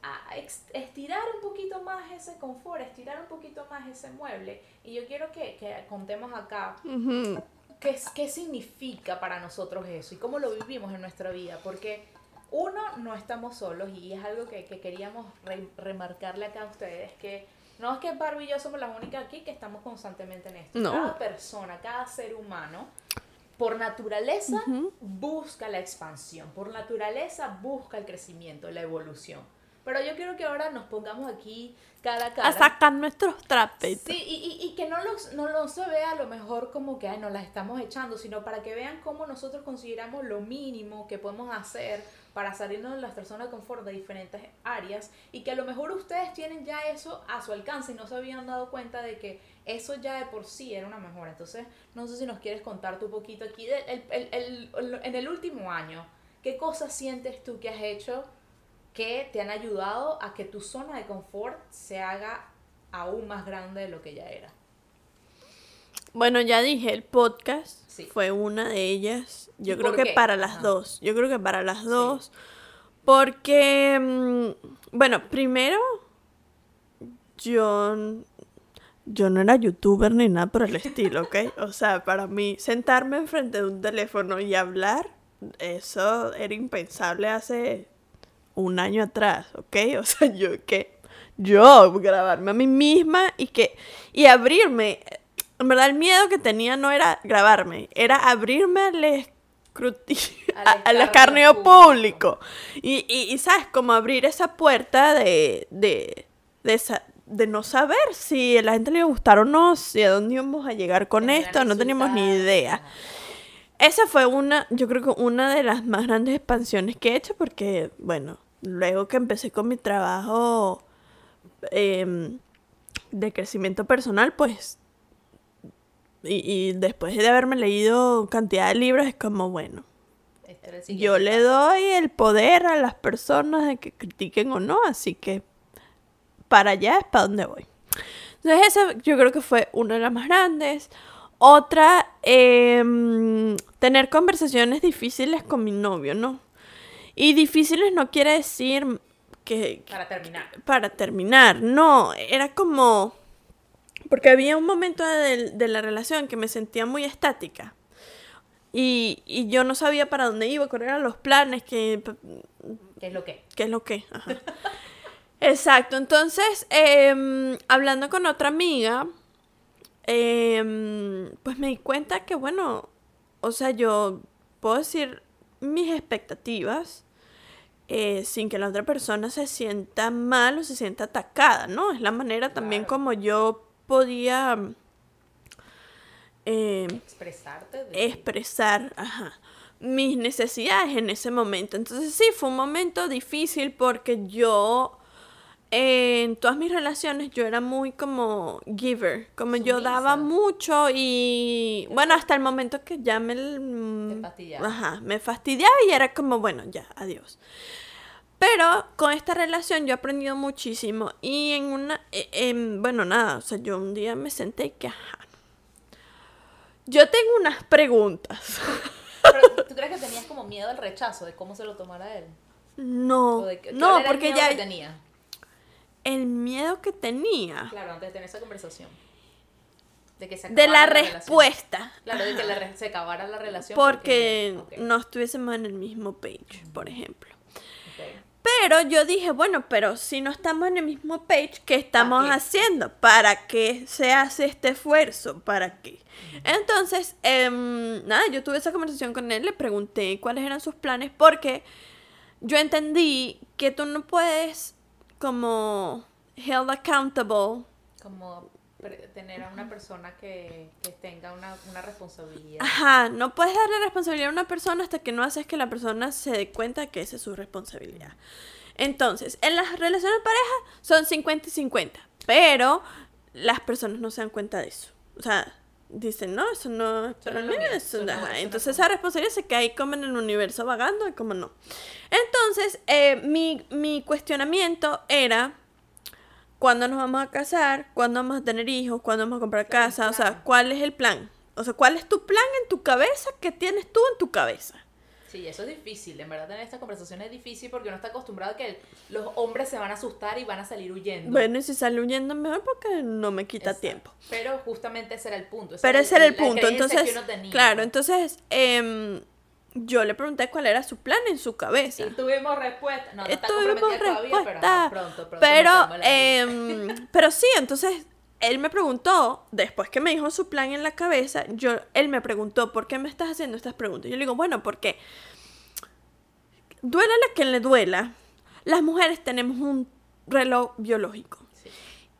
a estirar un poquito más ese confort, estirar un poquito más ese mueble. Y yo quiero que, que contemos acá qué, qué significa para nosotros eso y cómo lo vivimos en nuestra vida. Porque uno, no estamos solos y es algo que, que queríamos remarcarle acá a ustedes, que no es que Barbie y yo somos las únicas aquí que estamos constantemente en esto. Cada persona, cada ser humano, por naturaleza busca la expansión, por naturaleza busca el crecimiento, la evolución. Pero yo quiero que ahora nos pongamos aquí cara a cara. A sacar nuestros trapitos. Sí, y, y, y, que no, los, no lo se vea a lo mejor como que nos las estamos echando, sino para que vean cómo nosotros consideramos lo mínimo que podemos hacer para salirnos de nuestra zona de confort de diferentes áreas y que a lo mejor ustedes tienen ya eso a su alcance y no se habían dado cuenta de que eso ya de por sí era una mejora. Entonces, no sé si nos quieres contar tu poquito aquí el, el, el, en el último año, ¿qué cosas sientes tú que has hecho? Que te han ayudado a que tu zona de confort se haga aún más grande de lo que ya era. Bueno, ya dije, el podcast fue una de ellas. Yo creo que para las dos. Yo creo que para las dos. Porque, mm, bueno, primero, yo, yo no era youtuber ni nada por el estilo, ¿ok? *laughs* O sea, para mí, sentarme enfrente de un teléfono y hablar, eso era impensable hace un año atrás, ¿ok? *laughs* O sea, yo que yo grabarme a mí misma y que y abrirme. En verdad el miedo que tenía no era grabarme, era abrirme al escrutinio, al escarnio público. Y, y, sabes, como abrir esa puerta de, de, de, de no saber si a la gente le iba a gustar o no, si a dónde íbamos a llegar con esto, no teníamos ni idea. Esa fue una, yo creo que una de las más grandes expansiones que he hecho porque, bueno, luego que empecé con mi trabajo em, de crecimiento personal, pues, y, después de haberme leído cantidad de libros, es como, bueno, este yo le doy el poder a las personas de que critiquen o no, así que para allá es para donde voy. Entonces esa yo creo que fue una de las más grandes. Otra, em, tener conversaciones difíciles con mi novio, ¿no? Y difíciles no quiere decir que... Para terminar. Para terminar, no, era como... Porque había un momento de, la relación que me sentía muy estática. Y, y, yo no sabía para dónde iba, cuáles eran los planes, que... ¿Qué es lo que? ¿Qué es lo que? Exacto, entonces, em, hablando con otra amiga, em, pues me di cuenta que, bueno, o sea, yo puedo decir mis expectativas eh, sin que la otra persona se sienta mal o se sienta atacada, ¿no? Es la manera también como yo podía... Eh, Expresarte. Expresar, ajá, mis necesidades en ese momento. Entonces sí, fue un momento difícil porque yo en todas mis relaciones yo era muy como giver, como yo daba mucho y bueno, hasta el momento que ya me... Mm, fastidiaba. Ajá, me fastidiaba y era como, bueno, ya, adiós. Pero con esta relación yo he aprendido muchísimo y en una, e, bueno, nada, o sea, yo un día me senté y que, ajá, yo tengo unas preguntas. Pero, ¿Tú crees que tenías como miedo al rechazo de cómo se lo tomara él? No, no, porque ya... tenía? El miedo que tenía. Claro, antes de tener esa conversación. De, que se de la, respuesta. Claro, de que se acabara la relación. Porque, no estuviésemos en el mismo page, por ejemplo. Pero yo dije, bueno, pero si no estamos en el mismo page, ¿qué estamos haciendo? ¿Para qué se hace este esfuerzo? ¿Para qué? Entonces, em, nada, yo tuve esa conversación con él, le pregunté cuáles eran sus planes, porque yo entendí que tú no puedes como held accountable. Como tener a una persona que, que tenga una, una, responsabilidad. Ajá, no puedes darle responsabilidad a una persona hasta que no haces que la persona se dé cuenta que esa es su responsabilidad. Entonces, en las relaciones de pareja son 50 y 50, pero las personas no se dan cuenta de eso. O sea, dicen, no, eso no es eso, Entonces esa responsabilidad se cae como en el universo vagando y como no. Entonces, eh, mi, mi cuestionamiento era, ¿cuándo nos vamos a casar? ¿Cuándo vamos a tener hijos? ¿Cuándo vamos a comprar ¿Cuál es el casa? O sea? ¿cuál es el plan? O sea, ¿cuál es tu plan en tu cabeza que tienes tú en tu cabeza? Sí, eso es difícil, en verdad tener esta conversación es difícil porque uno está acostumbrado a que los hombres se van a asustar y van a salir huyendo. Bueno, y si sale huyendo mejor porque no me quita Exacto. tiempo. Pero justamente ese era el punto. ese Pero ese era el punto. Entonces, que uno tenía. claro, entonces em, yo le pregunté cuál era su plan en su cabeza. Y tuvimos respuesta. No, no está comprometida todavía, pero respuesta. ajá, pronto, pronto. Pero, em, pero sí, entonces él me preguntó, después que me dijo su plan en la cabeza, yo, él me preguntó, ¿por qué me estás haciendo estas preguntas? Yo le digo, bueno, porque duela la que le duela, las mujeres tenemos un reloj biológico. Sí.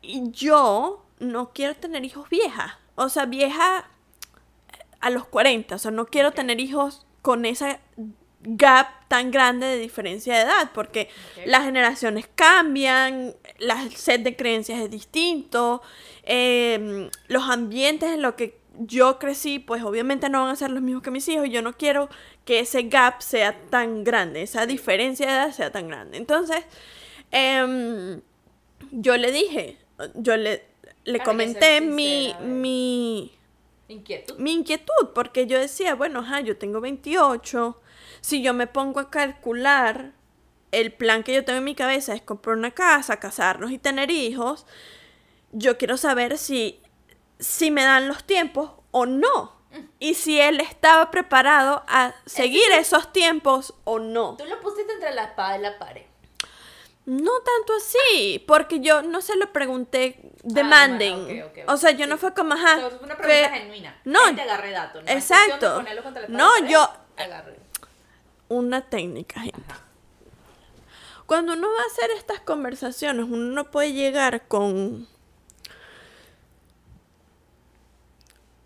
Y yo no quiero tener hijos viejas. O sea, vieja a los 40. O sea, no quiero tener hijos con esa gap tan grande de diferencia de edad. Porque las generaciones cambian, la set de creencias es distinto. eh, los ambientes en los que yo crecí, pues obviamente no van a ser los mismos que mis hijos. y Yo no quiero que ese gap sea tan grande, esa diferencia de edad sea tan grande. Entonces, em, yo le dije, yo le, le comenté mi, mi, Inquietud. mi inquietud, porque yo decía, bueno, ajá, yo tengo 28, si yo me pongo a calcular, el plan que yo tengo en mi cabeza es comprar una casa, casarnos y tener hijos, yo quiero saber si, si me dan los tiempos o no. Y si él estaba preparado a seguir esos tiempos o no. Tú lo pusiste entre la espada y la pared. No tanto así, porque yo no se lo pregunté demanding. Ah, ok. O sea, yo Sí. no fue como, O ajá. sea, fue una pregunta que- genuina. No, Ahí te agarré datos. ¿no? Exacto. No, yo- Agarré. Una técnica, gente. Cuando uno va a hacer estas conversaciones, uno no puede llegar con.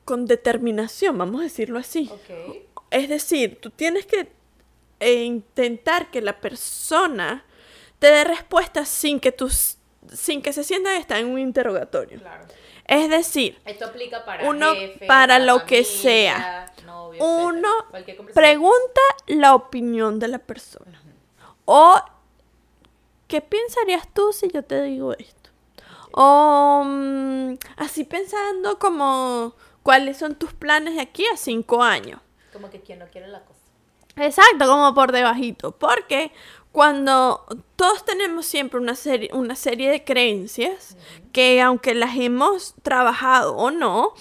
con determinación, vamos a decirlo así. Es decir, tú tienes que eh, intentar que la persona te dé respuestas sin que tus sin que se sienta que está en un interrogatorio. Claro. Es decir, Esto aplica para Uno jefe, para lo que sea. Novio, uno pregunta la opinión de la persona. O, ¿qué pensarías tú si yo te digo esto? O, mm, así pensando como, ¿cuáles son tus planes de aquí a cinco años? Como que quien no quiere la cosa. Exacto, como por debajito. Porque cuando todos tenemos siempre una serie, una serie de creencias que aunque las hemos trabajado o no,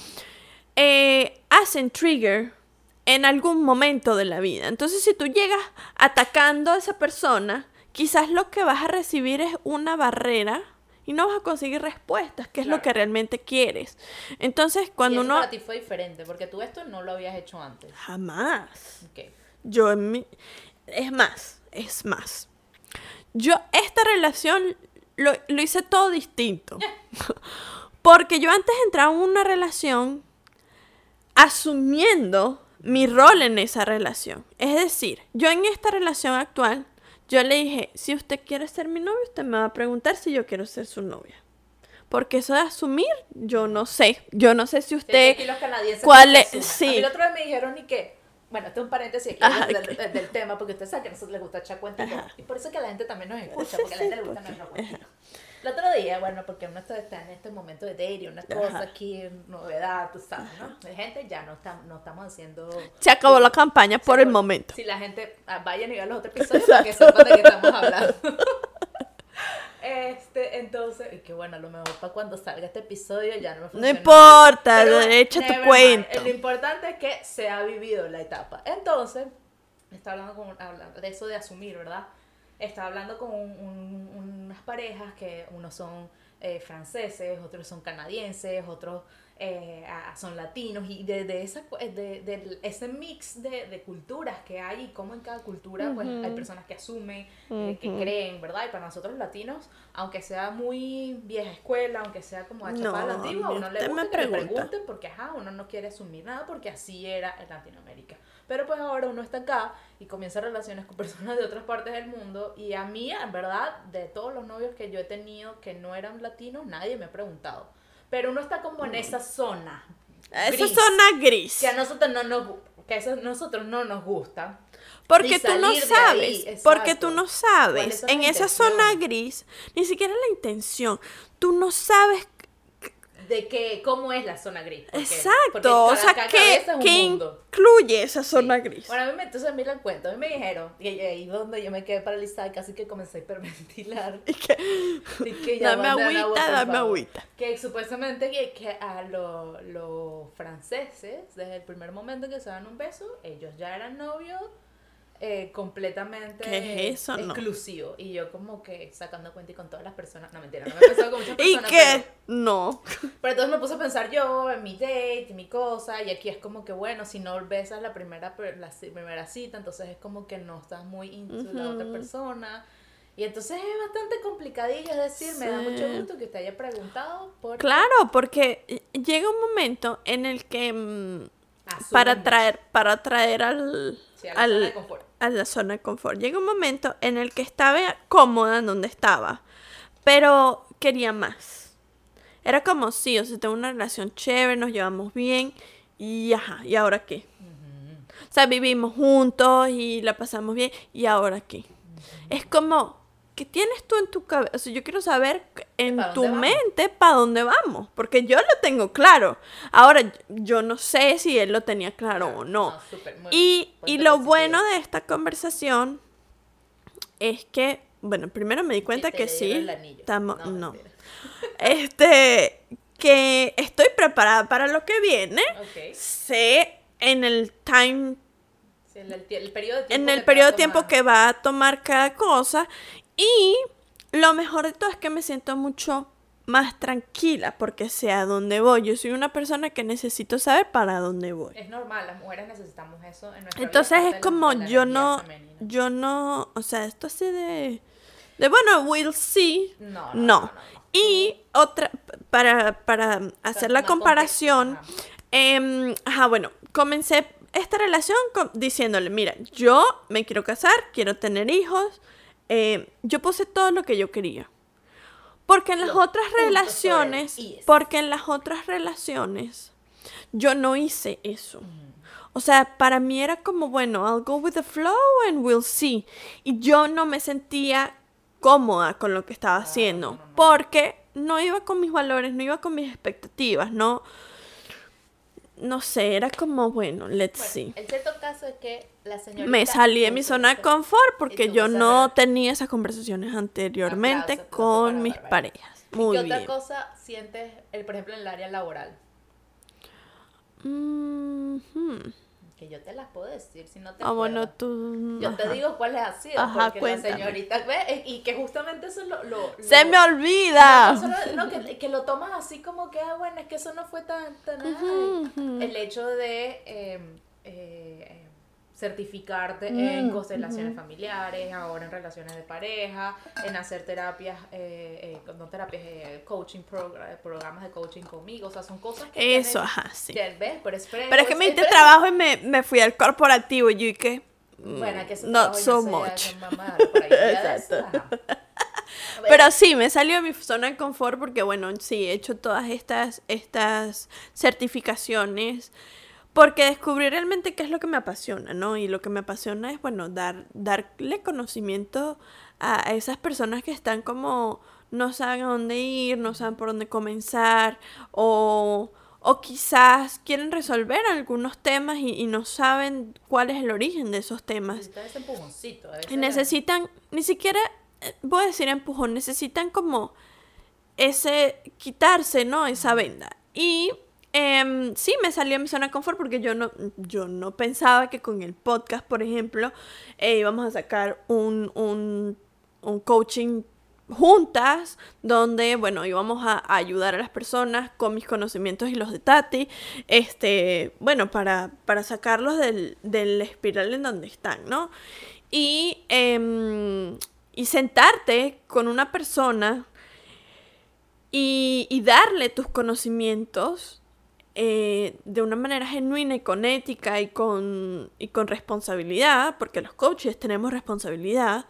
eh, hacen trigger en algún momento de la vida. Entonces si tú llegas atacando a esa persona, quizás lo que vas a recibir es una barrera y no vas a conseguir respuestas, que es lo que realmente quieres. Entonces cuando y eso uno... para ti fue diferente, porque tú esto no lo habías hecho antes. Jamás. Ok. Yo en mi... Es más, es más. Yo esta relación lo, lo hice todo distinto. *laughs* Porque yo antes entraba en una relación asumiendo mi rol en esa relación. Es decir, yo en esta relación actual, yo le dije, si usted quiere ser mi novio, usted me va a preguntar si yo quiero ser su novia. Porque eso de asumir, yo no sé. Yo no sé si usted... aquí los canadienses ¿cuál es? Sí. A mí el otro día me dijeron y que, bueno, esto es un paréntesis aquí Ajá, del, ok. del- del tema, porque ustedes saben que a nosotros les gusta echar cuentas. y por eso es que la gente también nos escucha, Sí, porque a la sí, gente le gusta porque- cuentos. El otro día, bueno, porque uno está en este momento de dating, una cosa aquí, novedad, tú sabes, ¿no? La gente ya no, está, no estamos haciendo... Se acabó la campaña por el momento. Si la gente ah, vayan y vean los otros episodios para que sepan de qué estamos hablando. *laughs* Este, entonces, y que bueno, a lo mejor para cuando salga este episodio ya no me No funciona. importa, Pero, echa tu cuento. Lo importante es que se ha vivido la etapa. Entonces, está hablando con hablando de eso de asumir, ¿verdad? Está hablando con un- un- unas parejas que unos son eh, franceses, otros son canadienses, otros eh, son latinos y de, de esa de, de ese mix de, de culturas que hay y cómo en cada cultura pues hay personas que asumen, eh, que creen, ¿verdad? Y para nosotros los latinos, aunque sea muy vieja escuela, aunque sea como a la No, antigua, uno le me gusta que le pregunten porque ajá, uno no quiere asumir nada porque así era en Latinoamérica. Pero pues ahora uno está acá y comienza relaciones con *laughs* personas de otras partes del mundo y a mí, en verdad, de todos los novios que yo he tenido que no eran latinos, nadie me ha preguntado. Pero uno está como en esa zona. Esa gris, zona gris. Que a nosotros no nos que a nosotros no nos gusta. Porque tú no sabes, ahí, porque tú no ¿Cuáles sabes, en esa zona gris, ni siquiera la intención, tú no sabes De que, cómo es la zona gris. porque- porque exacto, o cada- sea, ¿qué, mundo. incluye esa Sí. zona gris? Bueno, a mí me, entonces mira el cuento, a mí me dijeron, y ahí donde yo me quedé paralizada y casi que comencé a hiperventilar. *laughs* Y que, Y que ya dame agüita, dame agüita. Que supuestamente que, que a lo- los franceses, desde el primer momento que se dan un beso, ellos ya eran novios eh, completamente ¿Qué es eso? No. exclusivo. Y yo como que sacando cuenta y con todas las personas, no mentira, no me he pensado con muchas *laughs* ¿Y personas. qué? No. Pero, entonces me puse a pensar yo en mi date, en mi cosa, y aquí es como que bueno, si no besas la primera, la primera cita, entonces es como que no estás muy into la otra persona. Y entonces es bastante complicadillo, es decir, me da mucho gusto que usted haya preguntado por Claro, porque llega un momento en el que mm, para traer, para traer al, Sí, al-. A la zona de confort. Llega un momento en el que estaba cómoda en donde estaba, pero quería más. Era como, sí, o sea, tengo una relación chévere, nos llevamos bien, y ajá, ¿y ahora qué? O sea, vivimos juntos y la pasamos bien, ¿y ahora qué? Es como, ¿qué tienes tú en tu cabeza? O sea, yo quiero saber en ¿Pa' tu mente para dónde vamos, porque yo lo tengo claro. Ahora, yo no sé si él lo tenía claro o no. súper, muy Y, y lo positivo. bueno de esta conversación es que, bueno, primero me di cuenta que sí, estamos, No, no, *laughs* este, que estoy preparada para lo que viene, Ok. sé en el time, Sí, el, el, periodo de tiempo en que el a periodo tiempo que va a tomar cada cosa y lo mejor de todo es que me siento mucho más tranquila porque sé a dónde voy. Yo soy una persona que necesito saber para dónde voy. Es normal, las mujeres necesitamos eso en nuestra Entonces es como la yo no, femenina. yo no, o sea, esto así de, de bueno, we'll see. No, no. Y otra, para, para hacer la comparación, em, ajá, bueno, comencé esta relación con- diciéndole, mira, yo me quiero casar, quiero tener hijos, eh, yo puse todo lo que yo quería. Porque en las Los otras relaciones, porque en las otras relaciones, yo no hice eso. O sea, para mí era como, bueno, I'll go with the flow and we'll see. Y yo no me sentía cómoda con lo que estaba haciendo. Porque no iba con mis valores, no iba con mis expectativas, no. No sé, era como, bueno, let's Bueno, see. el cierto caso es que la señorita... Me salí de mi zona de confort porque yo no tenía esas conversaciones anteriormente Aplauso, aplauso con mis parejas. ¿Y Muy ¿Qué otra cosa sientes, el, por ejemplo, en el área laboral? Mhm. Que yo te las puedo decir si no te Ah, bueno, tú. Yo te ajá. digo cuáles ha sido, Ajá, porque cuéntame. la señorita ve y que justamente eso lo... lo- Se lo- me olvida. No, solo- no, que, que lo tomas así como que, ah, bueno, es que eso no fue tan... tan ay. Ujú, ujú. El hecho de eh, eh, certificarte en Mm, constelaciones familiares, ahora en relaciones de pareja, en hacer terapias, eh, eh, no terapias, eh, coaching, progra- programas de coaching conmigo, o sea, son cosas que... Eso, tienen- ajá, sí. que ves, pero es Pero es que me diste trabajo y me, me fui al corporativo y yo y que. mm, Bueno, que Not so no much. mamá, por ahí, *laughs* Exacto. Pero sí, me salió de mi zona de confort porque, bueno, sí, he hecho todas estas, estas certificaciones porque descubrí realmente qué es lo que me apasiona, ¿no? Y lo que me apasiona es, bueno, dar, darle conocimiento a esas personas que están como no saben a dónde ir, no saben por dónde comenzar o, o quizás quieren resolver algunos temas y, y no saben cuál es el origen de esos temas. Ese empujoncito. Y necesitan, ni siquiera, eh, voy a decir empujón, necesitan como ese, quitarse, ¿no? Esa venda. Y em, sí, me salió a mi zona de confort porque yo no, yo no pensaba que con el podcast, por ejemplo, eh, íbamos a sacar un, un, un coaching juntas, donde, bueno, íbamos a, a ayudar a las personas con mis conocimientos y los de Tati, este, bueno, para, para sacarlos del, del espiral en donde están, ¿no? Y, em, y sentarte con una persona y, y darle tus conocimientos eh, de una manera genuina y con ética y con, y con responsabilidad, porque los coaches tenemos responsabilidad,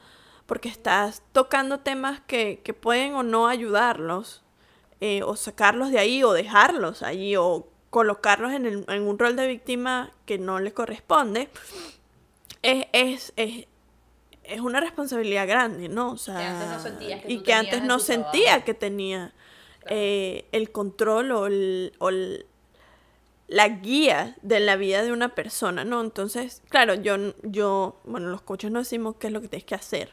porque estás tocando temas que, que pueden o no ayudarlos, eh, o sacarlos de ahí, o dejarlos allí, o colocarlos en, el, en un rol de víctima que no les corresponde, es, es, es, es una responsabilidad grande, ¿no? O sea, Que antes no sentías que y que antes no sentía que tenía Claro. eh, el control o, el- o el- la guía de la vida de una persona, ¿no? Entonces, claro, yo, yo, bueno, los coaches no decimos qué es lo que tienes que hacer,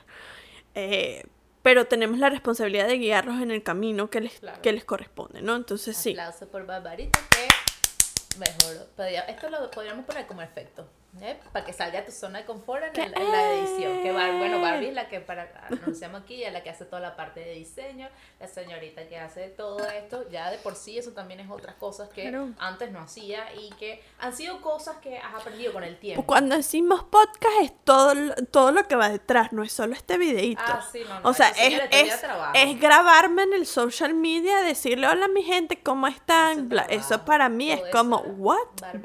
eh, pero tenemos la responsabilidad de guiarlos en el camino que les, Claro. que les corresponde, ¿no? Entonces, sí. Aplauso por Barbarita que mejoró. Esto lo podríamos poner como efecto. ¿Eh? Para que salga tu zona de confort en, el- en la edición. Que Bar- bueno, Barbie es la que para anunciamos aquí, es la que hace toda la parte de diseño, la señorita que hace todo esto, ya de por sí eso también es otras cosas que Claro. antes no hacía y que han sido cosas que has aprendido con el tiempo. Cuando decimos podcast es todo, todo lo que va detrás, no es solo este videito. Ah, sí, no, no, o sea, es, es, es grabarme en el social media, decirle hola mi gente, ¿cómo están? Eso Eso para mí es como, ¿what?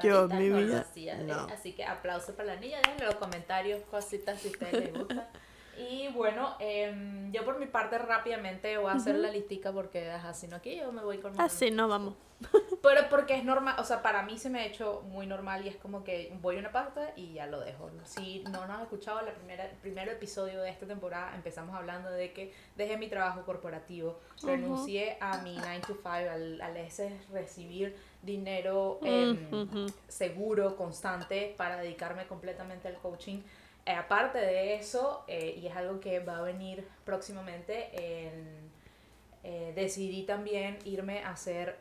Yo, mi vida. ¿eh? No. Así que aplauso para la niña, déjenme en los comentarios cositas si a ustedes les gusta. *laughs* Y bueno, em, yo por mi parte rápidamente voy a hacer la listica porque si no aquí yo me voy con Así no vamos. *laughs* Pero porque es normal, o sea, para mí se me ha hecho muy normal y es como que voy a una parte y ya lo dejo. Si no nos has escuchado la primera, el primer episodio de esta temporada, empezamos hablando de que dejé mi trabajo corporativo, renuncié a mi 9 to 5, al, al ese recibir dinero em, seguro, constante, para dedicarme completamente al coaching. Eh, aparte de eso, eh, y es algo que va a venir próximamente, en, eh, decidí también irme a hacer,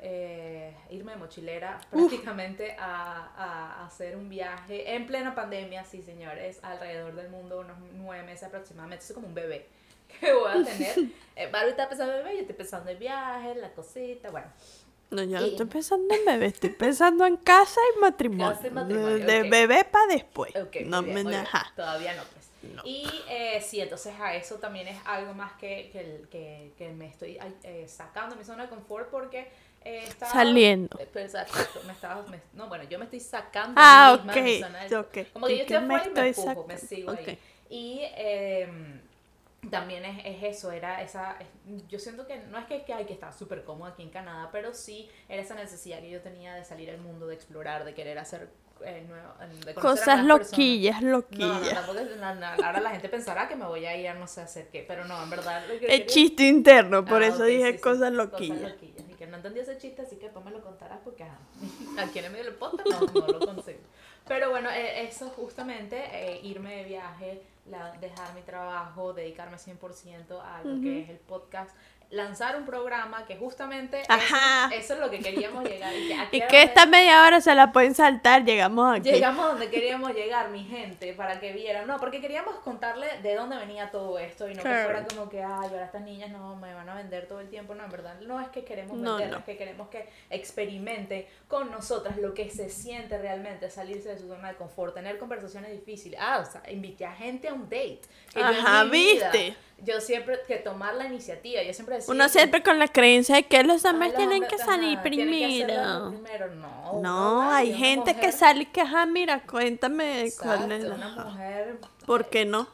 irme de mochilera prácticamente a, a hacer un viaje en plena pandemia, sí señores, alrededor del mundo, unos nueve meses aproximadamente, soy como un bebé *laughs* que voy a tener. Está pensando en bebé, yo estoy pensando en viaje, la cosita, bueno. No, yo no estoy pensando en bebé, estoy pensando en casa y matrimonio. Casa y matrimonio, de bebé para después. Ok, no me ajá. Todavía no, pues. No. Y eh, sí, entonces a eso también es algo más que, que, que, que me estoy eh, sacando de mi zona de confort porque eh, estaba... Saliendo. eh, pues, exacto, me estaba... me- no, bueno, yo me estoy sacando Ah, misma de mi zona de- ok. Como que ¿Y yo estoy me afuera y me empujo, me sigo ahí. Y eh, también es, es eso, era esa... es- yo siento que no es que, que hay que estar súper cómoda aquí en Canadá, pero sí era esa necesidad que yo tenía de salir al mundo, de explorar, de querer hacer... eh, nuevo- de conocer a Cosas nuevas personas. loquillas, No, no, loquillas. tampoco no, ahora la gente pensará que me voy a ir a no sé hacer qué, pero no, en verdad. lo que El quería- chiste interno, por Ah, eso ok, dije sí, sí, cosas loquillas. loquillas. Y que no entendí ese chiste, así que después me lo contarás porque ajá, *laughs* aquí en el medio del podcast no, no lo consigo. Pero bueno, eh, eso justamente, eh, irme de viaje, la- dejar mi trabajo, dedicarme 100% a lo que es el podcast, lanzar un programa que justamente eso- Ajá. Eso, es lo que queríamos llegar. Y *laughs* que, Y que esta media hora se la pueden saltar, llegamos aquí. Llegamos donde queríamos llegar, mi gente, para que vieran. No, porque queríamos contarle de dónde venía todo esto y no que Claro. fuera como que, ay, ahora estas niñas no me van a vender todo el tiempo. No, en verdad, no es que queremos No, vender, no. es que queremos que experimente con nosotras lo que se siente realmente salirse de su zona de confort, tener conversaciones difíciles. Ah, o sea, invité a gente a un date. que yo en Ajá, vida- ¿viste? yo siempre, que tomar la iniciativa, yo siempre decía... Uno siempre con la creencia de que los hombres tienen que salir ajá, tienen que primero. primero. No, No, vale, hay gente que sale y que, ajá, mira, cuéntame cuál es la- una mujer ¿Por qué no?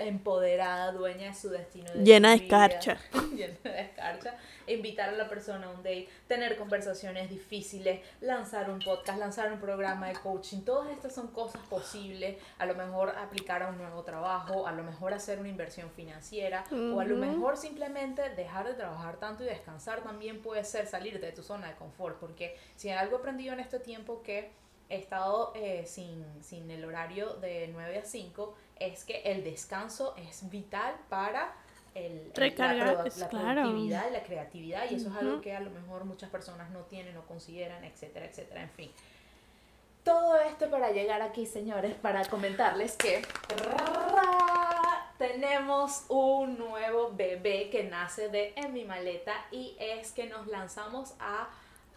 Empoderada, dueña de su destino. de Llena su de vida, escarcha. *laughs* llena de escarcha. Invitar a la persona a un date, tener conversaciones difíciles, lanzar un podcast, lanzar un programa de coaching. Todas estas son cosas posibles. A lo mejor aplicar a un nuevo trabajo, a lo mejor hacer una inversión financiera, o a lo mejor simplemente dejar de trabajar tanto y descansar también puede ser salir de tu zona de confort. Porque si algo he aprendido en este tiempo que he estado eh, sin, sin el horario de 9 a 5 es que el descanso es vital para el, Recargar, la, la claro. productividad y la creatividad y eso es algo que a lo mejor muchas personas no tienen o consideran, etcétera, etcétera, en fin. Todo esto para llegar aquí, señores, para comentarles que tenemos un nuevo bebé que nace de En mi maleta y es que nos lanzamos a,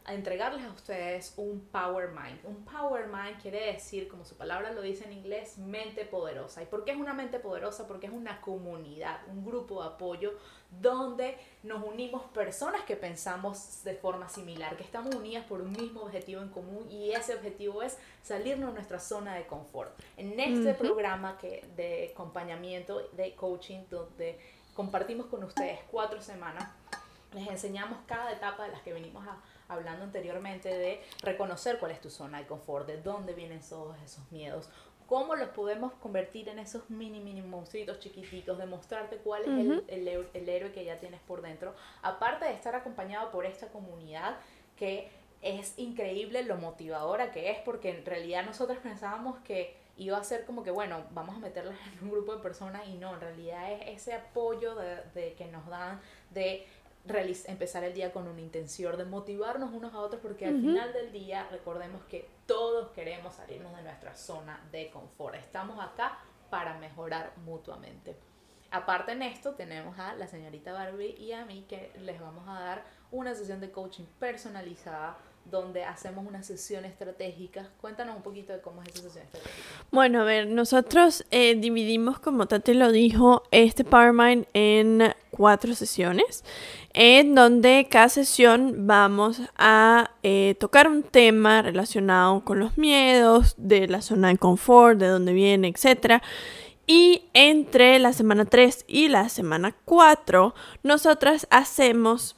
a entregarles a ustedes un Power Mind. Un Power Mind quiere decir, como su palabra lo dice en inglés, mente poderosa. ¿Y por qué es una mente poderosa? Porque es una comunidad, un grupo de apoyo donde nos unimos personas que pensamos de forma similar, que estamos unidas por un mismo objetivo en común y ese objetivo es salirnos de nuestra zona de confort. En este Ujú. programa que, de acompañamiento, de coaching, donde compartimos con ustedes cuatro semanas, les enseñamos cada etapa de las que venimos hablando anteriormente de reconocer cuál es tu zona de confort, de dónde vienen todos esos miedos, cómo los podemos convertir en esos mini, mini monstruitos chiquititos, demostrarte cuál es el, el, el, héroe que ya tienes por dentro. Aparte de estar acompañado por esta comunidad que es increíble lo motivadora que es, porque en realidad nosotros pensábamos que iba a ser como que, bueno, vamos a meterlas en un grupo de personas y no, en realidad es ese apoyo de, de que nos dan de empezar el día con una intención de motivarnos unos a otros porque al final del día recordemos que todos queremos salirnos de nuestra zona de confort. Estamos acá para mejorar mutuamente. Aparte en esto tenemos a la señorita Barbie y a mí que les vamos a dar una sesión de coaching personalizada donde hacemos una sesión estratégica. Cuéntanos un poquito de cómo es esa sesión estratégica. Bueno, a ver, nosotros eh, dividimos, como Tati lo dijo, este PowerMind en cuatro sesiones, en donde cada sesión vamos a eh, tocar un tema relacionado con los miedos, de la zona de confort, de dónde viene, etc. Y entre la semana 3 y la semana 4, nosotras hacemos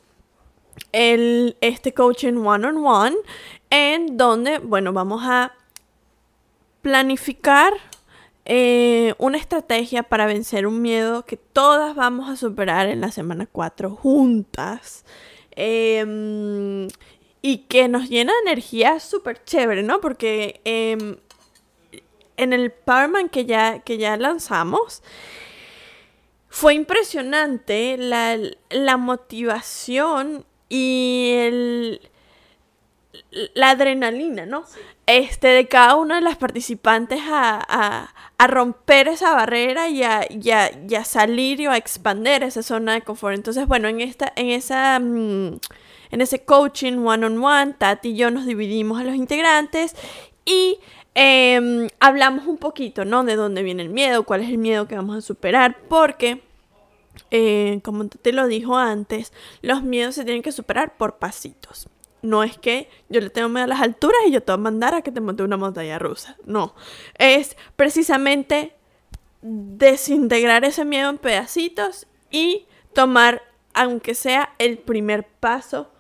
el, este coaching one on one, en donde, bueno, vamos a planificar eh, una estrategia para vencer un miedo que todas vamos a superar en la semana 4 juntas. Em, y que nos llena de energía súper chévere, ¿no? Porque em, en el Powerman que ya, que ya lanzamos, fue impresionante la, la motivación y el, la adrenalina, ¿no? Este, de cada una de las participantes a, romper esa barrera y a, salir y a expandir esa zona de confort. Entonces, bueno, en esta, en esa, mm, en ese coaching one on one, Tati y yo nos dividimos a los integrantes y em, hablamos un poquito, ¿no? De dónde viene el miedo, cuál es el miedo que vamos a superar, porque eh, como te lo dijo antes, los miedos se tienen que superar por pasitos. No es que yo le tengo miedo a las alturas y yo te voy a mandar a que te monte una montaña rusa. No. Es precisamente desintegrar ese miedo en pedacitos y tomar, aunque sea el primer paso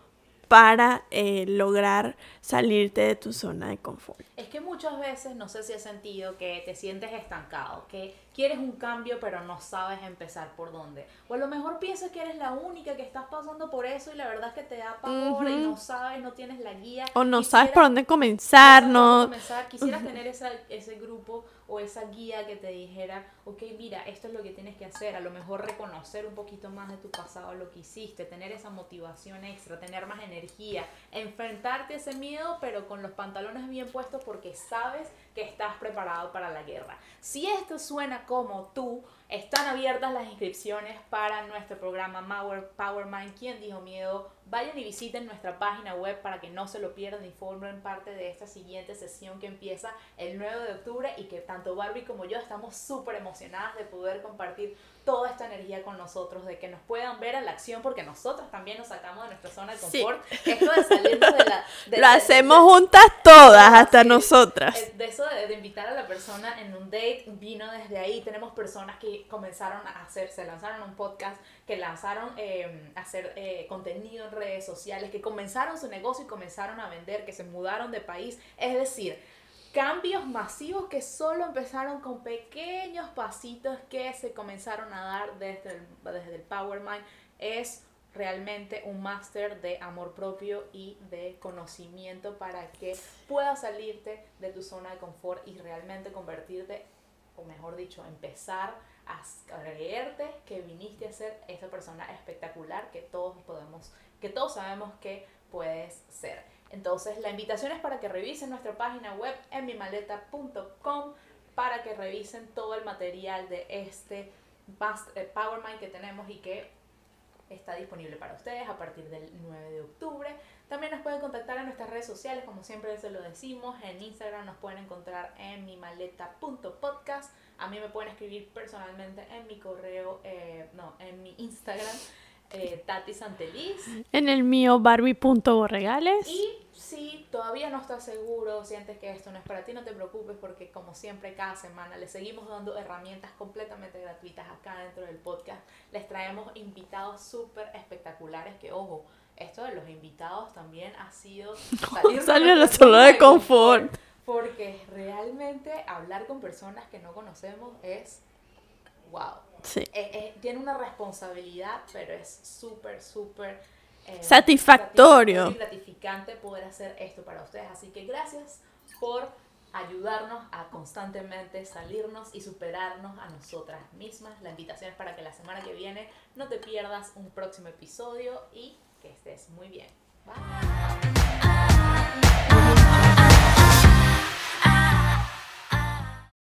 para eh, lograr salirte de tu zona de confort. Es que muchas veces, no sé si has sentido que te sientes estancado, que quieres un cambio pero no sabes empezar por dónde. O a lo mejor piensas que eres la única que estás pasando por eso y la verdad es que te da pavor y no sabes, no tienes la guía. O no sabes por dónde comenzar, no. Quisieras tener esa, ese grupo o esa guía que te dijera, ok, mira, esto es lo que tienes que hacer, a lo mejor reconocer un poquito más de tu pasado, lo que hiciste, tener esa motivación extra, tener más energía, enfrentarte a ese miedo, pero con los pantalones bien puestos porque sabes que estás preparado para la guerra. Si esto suena como tú, están abiertas las inscripciones para nuestro programa Power, Mind. ¿Quién dijo miedo? Vayan y visiten nuestra página web para que no se lo pierdan y formen parte de esta siguiente sesión que empieza el 9 de octubre y que tanto Barbie como yo estamos súper emocionadas de poder compartir toda esta energía con nosotros, de que nos puedan ver en la acción, porque nosotros también nos sacamos de nuestra zona de confort. Esto de salirnos de la... *laughs* Lo hacemos juntas todas, hasta nosotras. Eh, de eso de, invitar a la persona en un date, vino desde ahí. Tenemos personas que comenzaron a hacer, se lanzaron un podcast, que lanzaron eh, a hacer eh, contenido en redes sociales, que comenzaron su negocio y comenzaron a vender, que se mudaron de país. Es decir, cambios masivos que solo empezaron con pequeños pasitos que se comenzaron a dar desde el, desde el Power Mind es realmente un máster de amor propio y de conocimiento para que puedas salirte de tu zona de confort y realmente convertirte, o mejor dicho, empezar a creerte que viniste a ser esa persona espectacular que todos podemos, que todos sabemos que puedes ser. Entonces, la invitación es para que revisen nuestra página web en mimaleta.com para que revisen todo el material de este eh, PowerMind que tenemos y que está disponible para ustedes a partir del 9 de octubre. También nos pueden contactar en nuestras redes sociales, como siempre se lo decimos. En Instagram nos pueden encontrar en mimaleta.podcast. A mí me pueden escribir personalmente en mi correo, eh, no, en mi Instagram, eh, Tati Santeliz. En el mío, Barbie.borregales. Y si todavía no estás seguro, sientes que esto no es para ti, no te preocupes porque como siempre cada semana les seguimos dando herramientas completamente gratuitas acá dentro del podcast. Les traemos invitados súper espectaculares que, ojo, esto de los invitados también ha sido *laughs* salir de la zona de confort. Porque realmente hablar con personas que no conocemos es wow. Sí. Eh, eh, tiene una responsabilidad, pero es súper, súper eh, satisfactorio. y gratificante poder hacer esto para ustedes. Así que gracias por ayudarnos a constantemente salirnos y superarnos a nosotras mismas. La invitación es para que la semana que viene no te pierdas un próximo episodio y que estés muy bien.